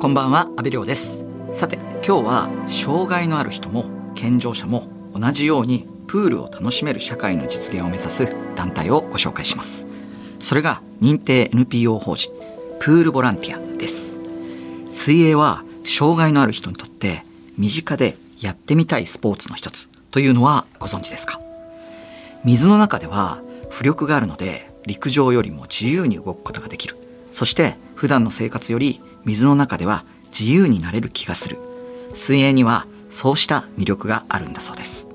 こんばんは阿部亮です。さて今日は障害のある人も健常者も同じようにプールを楽しめる社会の実現を目指す団体をご紹介します。それが認定 NPO 法人プールボランティアです。水泳は障害のある人にとって身近でやってみたいスポーツの一つというのはご存知ですか？水の中では浮力があるので陸上よりも自由に動くことができる。そして普段の生活より水の中では自由になれる気がする。水泳にはそうした魅力があるんだそうです。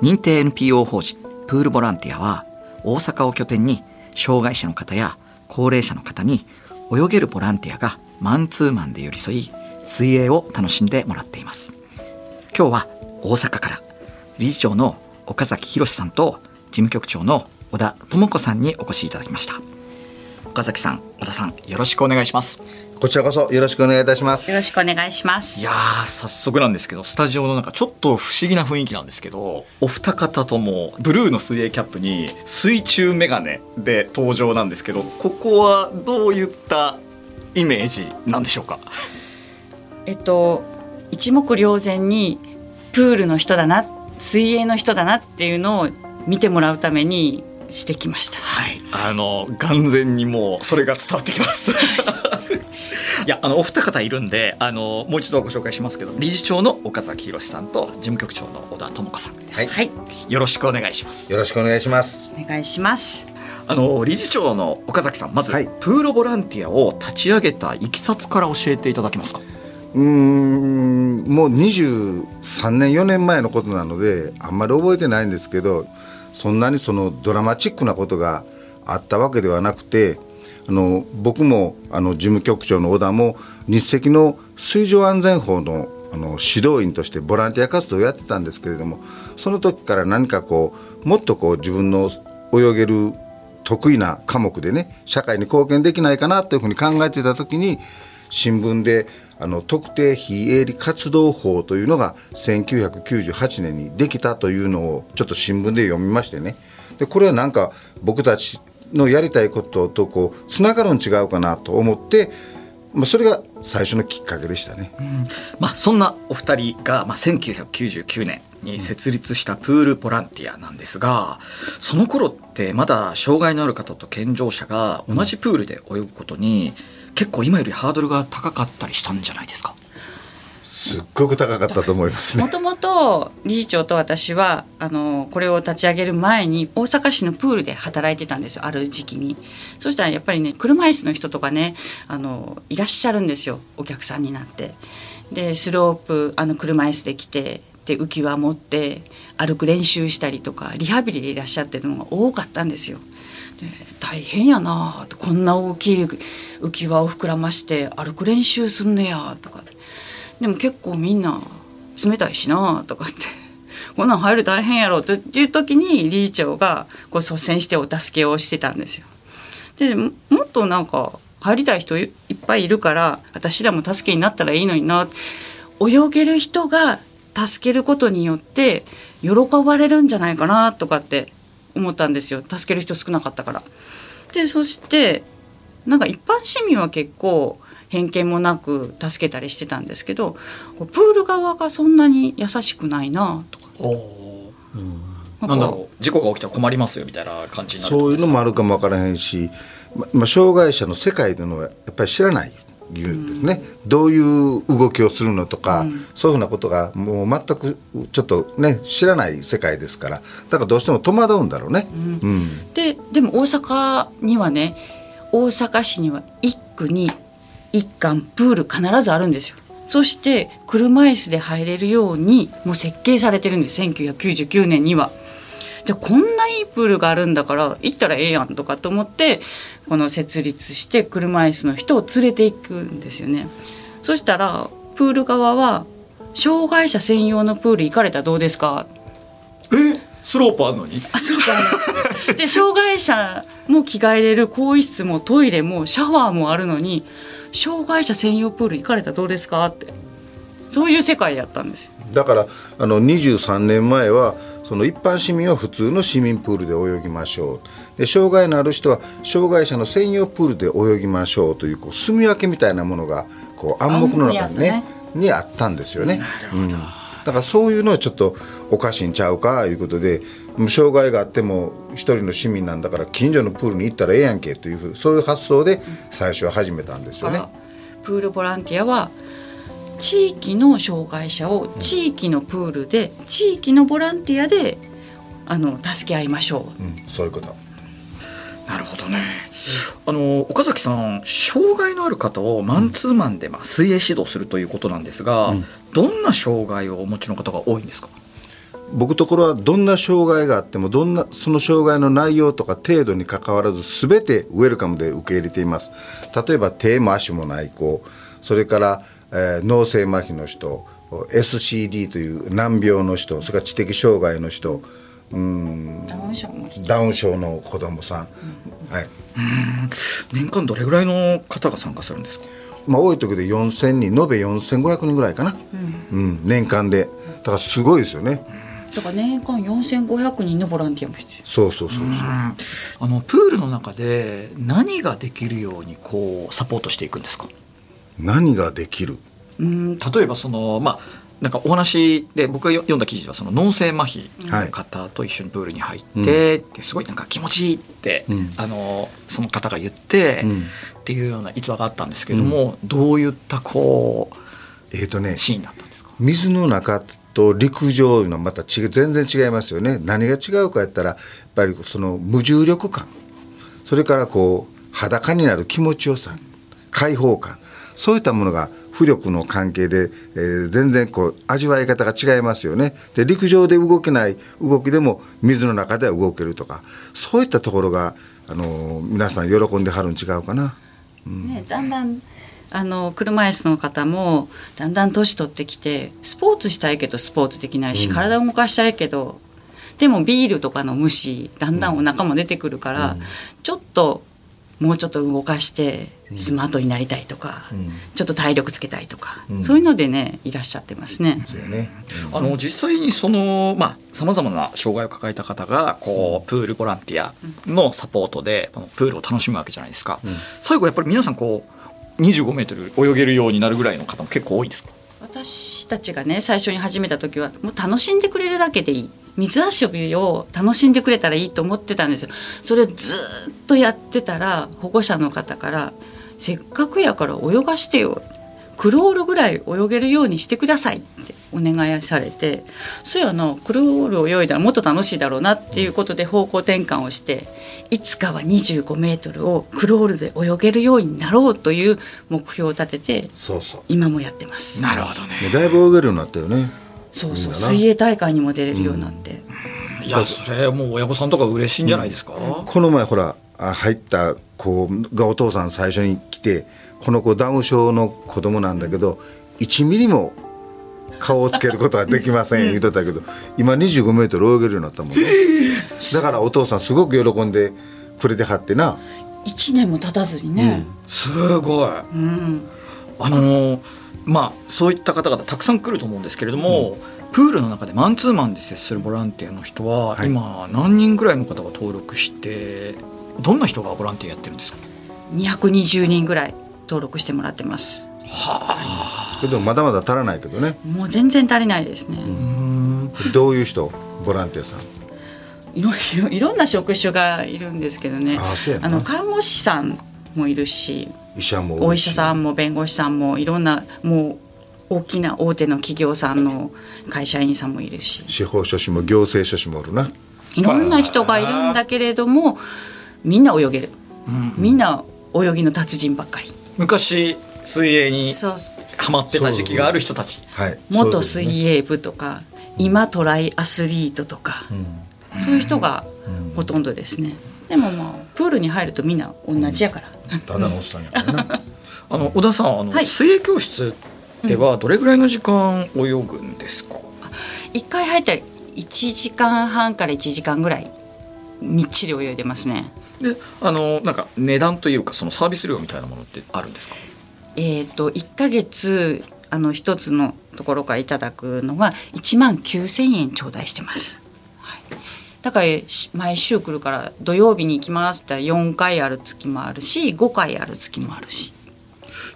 認定 NPO 法人プールボランティアは大阪を拠点に障害者の方や高齢者の方に泳げるボランティアがマンツーマンで寄り添い水泳を楽しんでもらっています。今日は大阪から理事長の岡崎博さんと事務局長の小田智子さんにお越しいただきました。岡崎さん小田さんよろしくお願いします。こちらこそよろしくお願いいたします。よろしくお願いします。いやー早速なんですけどスタジオの中ちょっと不思議な雰囲気なんですけどお二方ともブルーの水泳キャップに水中メガネで登場なんですけどここはどういったイメージなんでしょうか？えっと一目瞭然にプールの人だな水泳の人だなっていうのを見てもらうためにしてきました。はい。あの眼前にもうそれが伝わってきます。い。やあのお二方いるんであのもう一度ご紹介しますけど理事長の岡崎博さんと事務局長の小田智子さんです、はい。はいよろしくお願いします。よろしくお願いします。お願いします。あの理事長の岡崎さんまず、はい。プールボランティアを立ち上げたいきさつから教えていただけますか？うーんもう23年4年前のことなのであんまり覚えてないんですけどそんなにそのドラマチックなことがあったわけではなくてあの僕もあの事務局長の小田も日赤の水上安全法のあの指導員としてボランティア活動をやってたんですけれどもその時から何かこうもっとこう自分の泳げる得意な科目でね社会に貢献できないかなというふうに考えてた時に新聞であの特定非営利活動法というのが1998年にできたというのをちょっと新聞で読みましてねでこれはなんか僕たちのやりたいこととこうつながるん違うかなと思って、まあ、それが最初のきっかけでしたね。まあそんなお二人が、まあ、1999年に設立したプールボランティアなんですがその頃ってまだ障害のある方と健常者が同じプールで泳ぐことに結構今よりハードルが高かったりしたんじゃないですか？すっごく高かったと思いますね。も。ともと理事長と私はあのこれを立ち上げる前に大阪市のプールで働いてたんですよある時期に。そしたらやっぱりね車椅子の人とかねあのいらっしゃるんですよお客さんになって。でスロープあの車椅子で来てで浮き輪持って歩く練習したりとかリハビリでいらっしゃってるのが多かったんですよ。で大変やなあとこんな大きい浮き輪を膨らまして歩く練習すんねやとかでも結構みんな冷たいしなとかってこんなん入る大変やろという時に理事長がこう率先してお助けをしてたんですよ。でもっとなんか入りたい人いっぱいいるから私らも助けになったらいいのにな泳げる人が助けることによって喜ばれるんじゃないかなとかって思ったんですよ。助ける人少なかったから。でそしてなんか一般市民は結構偏見もなく助けたりしてたんですけどプール側がそんなに優しくないなとか。おなん。んだろう。事故が起きたら困りますよみたいな感じになるそういうのもあるかもわからへんし、ままあ、障害者の世界というのはやっぱり知らない言うんですね、どういう動きをするのとか、そういうふうなことがもう全くちょっとね知らない世界ですから。だからどうしても戸惑うんだろうね。うん。ででも大阪にはね大阪市には1区に1館プール必ずあるんですよ。そして車椅子で入れるようにもう設計されてるんです。1999年には。でこんないいプールがあるんだから行ったらええやんとかと思ってこの設立して車椅子の人を連れていくんですよね。そしたらプール側は障害者専用のプール行かれたらどうですか？えスロープあるのに？あそうかなで障害者も着替えれる更衣室もトイレもシャワーもあるのに障害者専用プール行かれたらどうですか？って。そういう世界やったんですよ。だからあの23年前はその一般市民は普通の市民プールで泳ぎましょう。で障害のある人は障害者の専用プールで泳ぎましょうというこう住み分けみたいなものがこう暗黙の中にね暗黙にあったんですよね。うん。だからそういうのはちょっとおかしいんちゃうかいうことで障害があっても一人の市民なんだから近所のプールに行ったらええやんけというふうそういう発想で最初は始めたんですよね。プールボランティアは地域の障害者を地域のプールで地域のボランティアであの助け合いましょう。うん、そういうこと。なるほどね。あの岡崎さん障害のある方をマンツーマンでまあ水泳指導するということなんですが、うんどんな障害をお持ちの方が多いんですか？僕ところはどんな障害があってもどんなその障害の内容とか程度にかかわらず全てウェルカムで受け入れています例えば手も足もない子それから、えー脳性麻痺の人 SCD という難病の人それから知的障害の人うんダウン症も来てダウン症の子供さん、はい。年間どれぐらいの方が参加するんですか？まあ、多い時で4000人延べ4500人ぐらいかな、うん。年間で。だからすごいですよね。だから年間4500人のボランティアも必要。そうそうそうそう、あのプールの中で何ができるようにこうサポートしていくんですか？何ができる？うん例えばそのまあなんかお話で僕が読んだ記事ではその脳性麻痺の方と一緒にプールに入って、ですごいなんか気持ちいいって、うん。あのその方が言って、うん。っていうような逸話があったんですけれども、どういったこえっ、とねうシーンだったんですか？水の中と陸上のまた違う全然違いますよね。何が違うかやったらやっぱりその無重力感。それからこう裸になる気持ちよさ開放感そういったものが浮力の関係で、えー全然こう味わい方が違いますよね。で陸上で動けない動きでも水の中では動けるとかそういったところが、あのー皆さん喜んではるん違うかな。ね、だんだんあの車椅子の方もだんだん年取ってきてスポーツしたいけどスポーツできないし、体を動かしたいけどでもビールとかの虫だんだんお腹も出てくるから、ちょっともうちょっと動かしてスマートになりたいとか、ちょっと体力つけたいとか、そういうのでねいらっしゃってますね。そうやね。あの実際にそのまあさまざまな障害を抱えた方がこうプールボランティアのサポートでこのプールを楽しむわけじゃないですか、最後やっぱり皆さんこう25メートル泳げるようになるぐらいの方も結構多いんですか？私たちがね最初に始めた時はもう楽しんでくれるだけでいい。水遊びを楽しんでくれたらいいと思ってたんですよ。それをずっとやってたら保護者の方から「せっかくやから泳がしてよ」クロールぐらい泳げるようにしてくださいってお願いされてそうやなクロールを泳いだらもっと楽しいだろうなっていうことで方向転換をしていつかは25メートルをクロールで泳げるようになろうという目標を立ててそうそう。今もやってます。なるほどね。ねだいぶ泳げるようになったよね。そうそう水泳大会にも出れるようになって、いやそれもう親御さんとか嬉しいんじゃないですか、この前ほらあ入った子がお父さん最初に来てこの子ダウン症の子供なんだけど1ミリも顔をつけることができません 言うとったけど今25メートル泳げるようになったもんね。だからお父さんすごく喜んでくれてはってな。1年も経たずにね、すごい。うん。あのーまあそういった方々たくさん来ると思うんですけれども、プールの中でマンツーマンで接するボランティアの人は、はい。今何人ぐらいの方が登録してどんな人がボランティアやってるんですか？220人ぐらい登録してもらってます。けどまだまだ足らないけどね。もう全然足りないですね、どういう人？ボランティアさん。いろいろいろんな職種がいるんですけどね。あそうやな。の看護師さんもいるし医者もお医者さんも弁護士さんもいろんなもう大きな大手の企業さんの会社員さんもいるし。司法書士も行政書士もおるな。いろんな人がいるんだけれどもみんな泳げる、みんな泳ぎの達人ばっかり。昔水泳にハマってた時期がある人たち。はい。元水泳部とか、今トライアスリートとか、そういう人がほとんどですね、でもまあプールに入るとみんな同じやから、ただのおっさんやからな。あの小田さんあの、はい。水泳教室ではどれぐらいの時間泳ぐんですか、一回入ったら1時間半から1時間ぐらいみっちり泳いでますね。であのなんか値段というかそのサービス料みたいなものってあるんですか？えっ、と1ヶ月あの一つのところからいただくのは1万9,000円頂戴してます、はい、だからし毎週来るから土曜日に行きますって言ったら4回ある月もあるし5回ある月もあるし。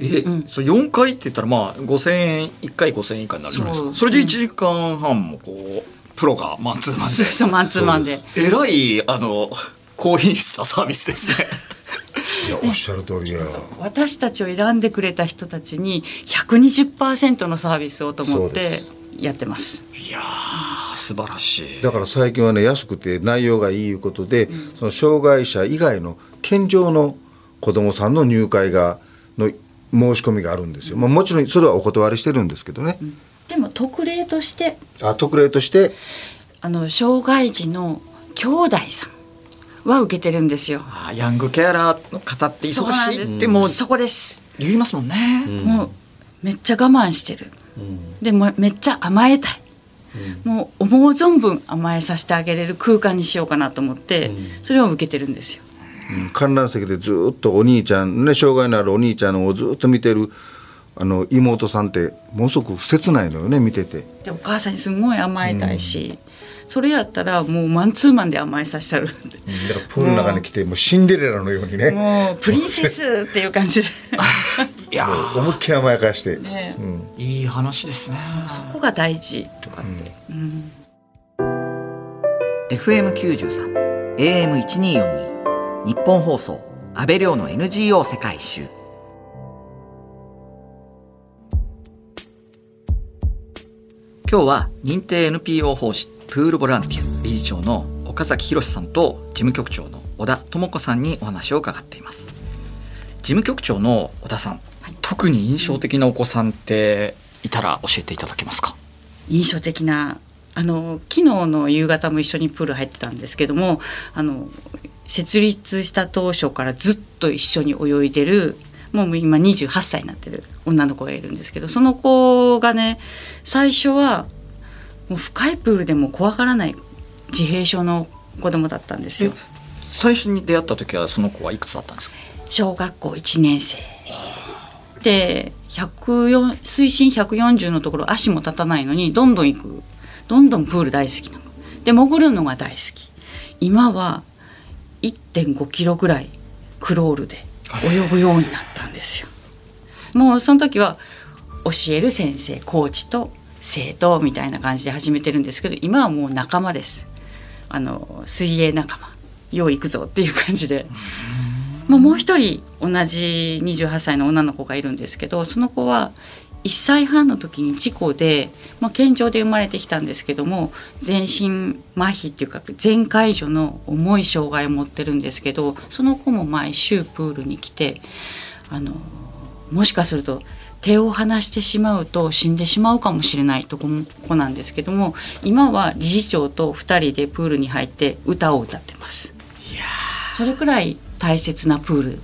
え、うん。それ4回って言ったらまあ5000円1回5000円以下になるじゃないですか。それで1時間半もこうプロが。マンツーマンで。そうマンツーマンで。えらいあの高品質なサービスですね。いやおっしゃる通りや。私たちを選んでくれた人たちに120%のサービスをと思ってやってます。いやー素晴らしい。だから最近はね安くて内容がいいいうことで、その障害者以外の健常の子どもさんの入会がの申し込みがあるんですよ、まあ、もちろんそれはお断りしてるんですけどね、でも特例としてあ特例として？あの障害児の兄弟さんは受けてるんですよ。あーヤングケアラーの方って忙しいってもうそこです、言いますもんね、もうめっちゃ我慢してる、でもめっちゃ甘えたい、もう思う存分甘えさせてあげれる空間にしようかなと思って、それを受けてるんですよ。うん。観覧席でずっとお兄ちゃんね障害のあるお兄ちゃんをずっと見てるあの妹さんってものすごく切ないのよね見てて。でお母さんにすごい甘えたいし、それやったらもうマンツーマンで甘えさせたる。ん。でだからプールの中に来てもうシンデレラのようにね。もうプリンセスっていう感じで。いやー。思いっきり甘やかして、ね。うん。いい話ですね。そこが大事とかって、うん、FM93 AM1242 日本放送安倍亮の NGO 世界一周今日は認定 NPO 法人プールボランティア理事長の岡崎博さんと事務局長の小田智子さんにお話を伺っています。事務局長の小田さん、特に印象的なお子さんっていたら教えていただけますか？印象的なあの昨日の夕方も一緒にプール入ってたんですけどもあの設立した当初からずっと一緒に泳いでるもう今28歳になってる女の子がいるんですけどその子がね最初はもう深いプールでも怖がらない自閉症の子供だったんですよ。最初に出会った時はその子はいくつだったんですか？小学校1年生。で104水深140のところ足も立たないのにどんどん行く。どんどんプール大好きなの。で潜るのが大好き。今は1.5キロぐらいクロールで泳ぐようになったんですよ。もうその時は教える先生コーチと生徒みたいな感じで始めてるんですけど今はもう仲間です。あの水泳仲間。よう行くぞっていう感じで。もうもう一人同じ28歳の女の子がいるんですけどその子は1歳半の時に事故で、まあ、健常で生まれてきたんですけども全身麻痺っていうか全解除の重い障害を持ってるんですけどその子も毎週プールに来てあのもしかすると手を離してしまうと死んでしまうかもしれないとこ子なんですけども今は理事長と2人でプールに入って歌を歌ってます。それくらい大切なプール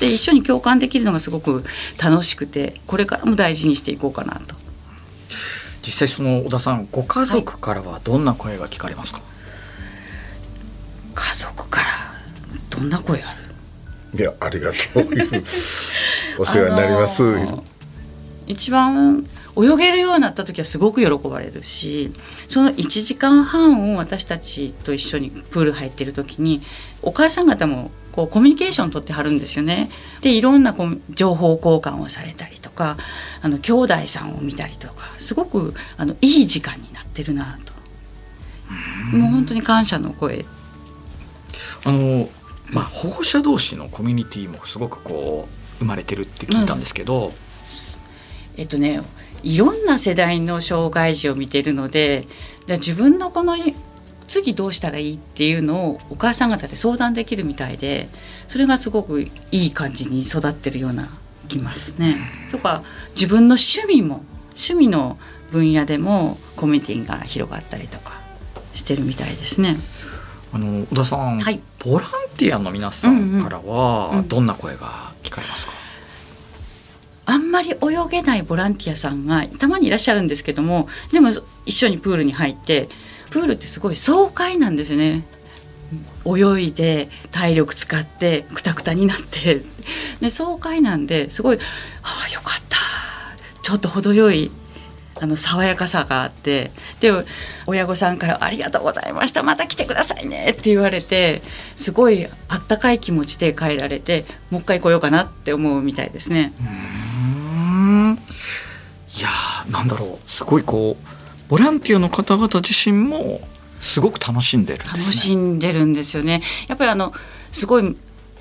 で一緒に共感できるのがすごく楽しくてこれからも大事にしていこうかなと。実際その小田さんご家族からはどんな声が聞かれますか、家族からどんな声ある？いやありがとう。いうお世話になります、あの一番泳げるようになった時はすごく喜ばれるしその1時間半を私たちと一緒にプール入ってる時にお母さん方もこうコミュニケーション取ってはるんですよね。でいろんなこう情報交換をされたりとかあの兄弟さんを見たりとかすごくあのいい時間になってるなと。もう本当に感謝の声あのまあ保護者同士のコミュニティもすごくこう生まれてるって聞いたんですけど、えっとねいろんな世代の障害児を見てるのでで自分のこの次どうしたらいいっていうのをお母さん方で相談できるみたいでそれがすごくいい感じに育ってるような気ますね。とか自分の趣味も趣味の分野でもコミュニティが広がったりとかしてるみたいですね。あの小田さん、はいボランティアの皆さんからうんうはんどんな声が聞かれますか、あんまり泳げないボランティアさんがたまにいらっしゃるんですけどもでも一緒にプールに入ってプールってすごい爽快なんですよね。泳いで体力使ってくたくたになってで爽快なんですごい「ああよかったちょっと程よいあの爽やかさがあってで親御さんから「ありがとうございましたまた来てくださいね」って言われてすごいあったかい気持ちで帰られてもう一回来ようかなって思うみたいですね。いやーなんだろうすごいこうボランティアの方々自身もすごく楽しんでるんですね。楽しんでるんですよね。やっぱりあのすごい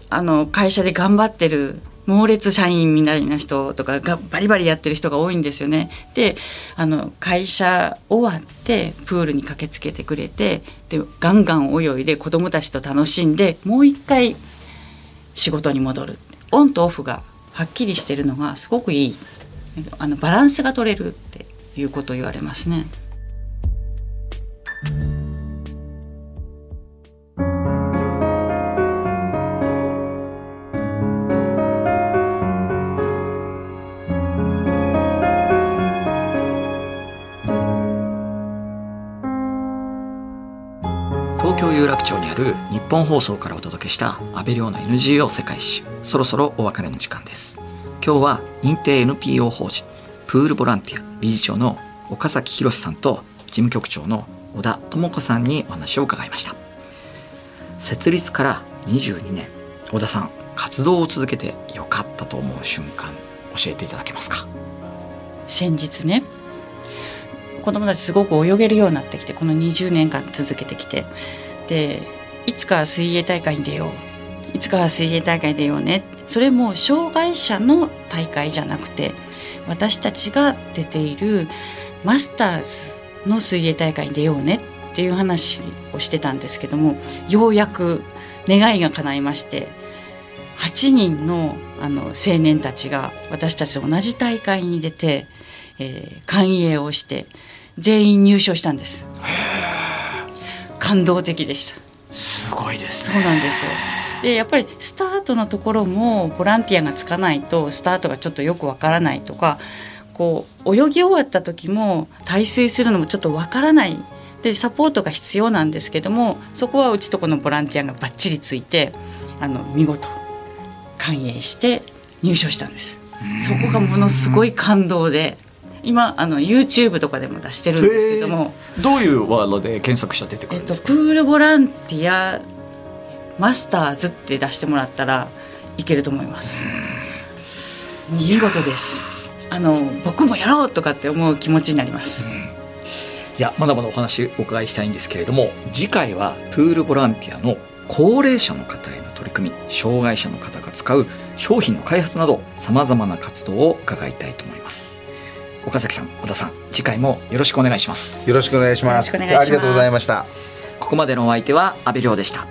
あの会社で頑張ってる猛烈社員みたいな人とかがバリバリやってる人が多いんですよね。であの会社終わってプールに駆けつけてくれてでガンガン泳いで子供たちと楽しんでもう一回仕事に戻るオンとオフがはっきりしてるのがすごくいいあのバランスが取れるっていうことを言われますね。東京有楽町にある日本放送からお届けした安倍亮の NGO 世界一周そろそろお別れの時間です今日は認定 NPO 法人プールボランティア理事長の岡崎博さんと事務局長の小田智子さんにお話を伺いました。設立から22年小田さん活動を続けてよかったと思う瞬間教えていただけますか？先日ね子供たちすごく泳げるようになってきてこの20年間続けてきてでいつか水泳大会に出よういつかは水泳大会に出ようねっそれも障害者の大会じゃなくて私たちが出ているマスターズの水泳大会に出ようねっていう話をしてたんですけどもようやく願いが叶いまして8人のあの青年たちが私たちと同じ大会に出て、えー、歓迎をして全員入賞したんです。感動的でした。すごいですそうなんですよでやっぱりスタートのところもボランティアがつかないとスタートがちょっとよくわからないとかこう泳ぎ終わった時も耐水するのもちょっとわからない。でサポートが必要なんですけどもそこはうちとこのボランティアがバッチリついてあの見事歓迎して入賞したんです。そこがものすごい感動で今あの YouTube とかでも出してるんですけども。どういうワードで検索したら出てくえっと、るんですか、プールボランティアマスターズって出してもらったらいけると思います。見事です。あの僕もやろうとかって思う気持ちになります。いやまだまだお話お伺いしたいんですけれども次回はプールボランティアの高齢者の方への取り組み障害者の方が使う商品の開発などさまざまな活動を伺いたいと思います。岡崎さん小田さん次回もよろしくお願いします。よろしくお願いします。ありがとうございました。ここまでのお相手は阿部亮でした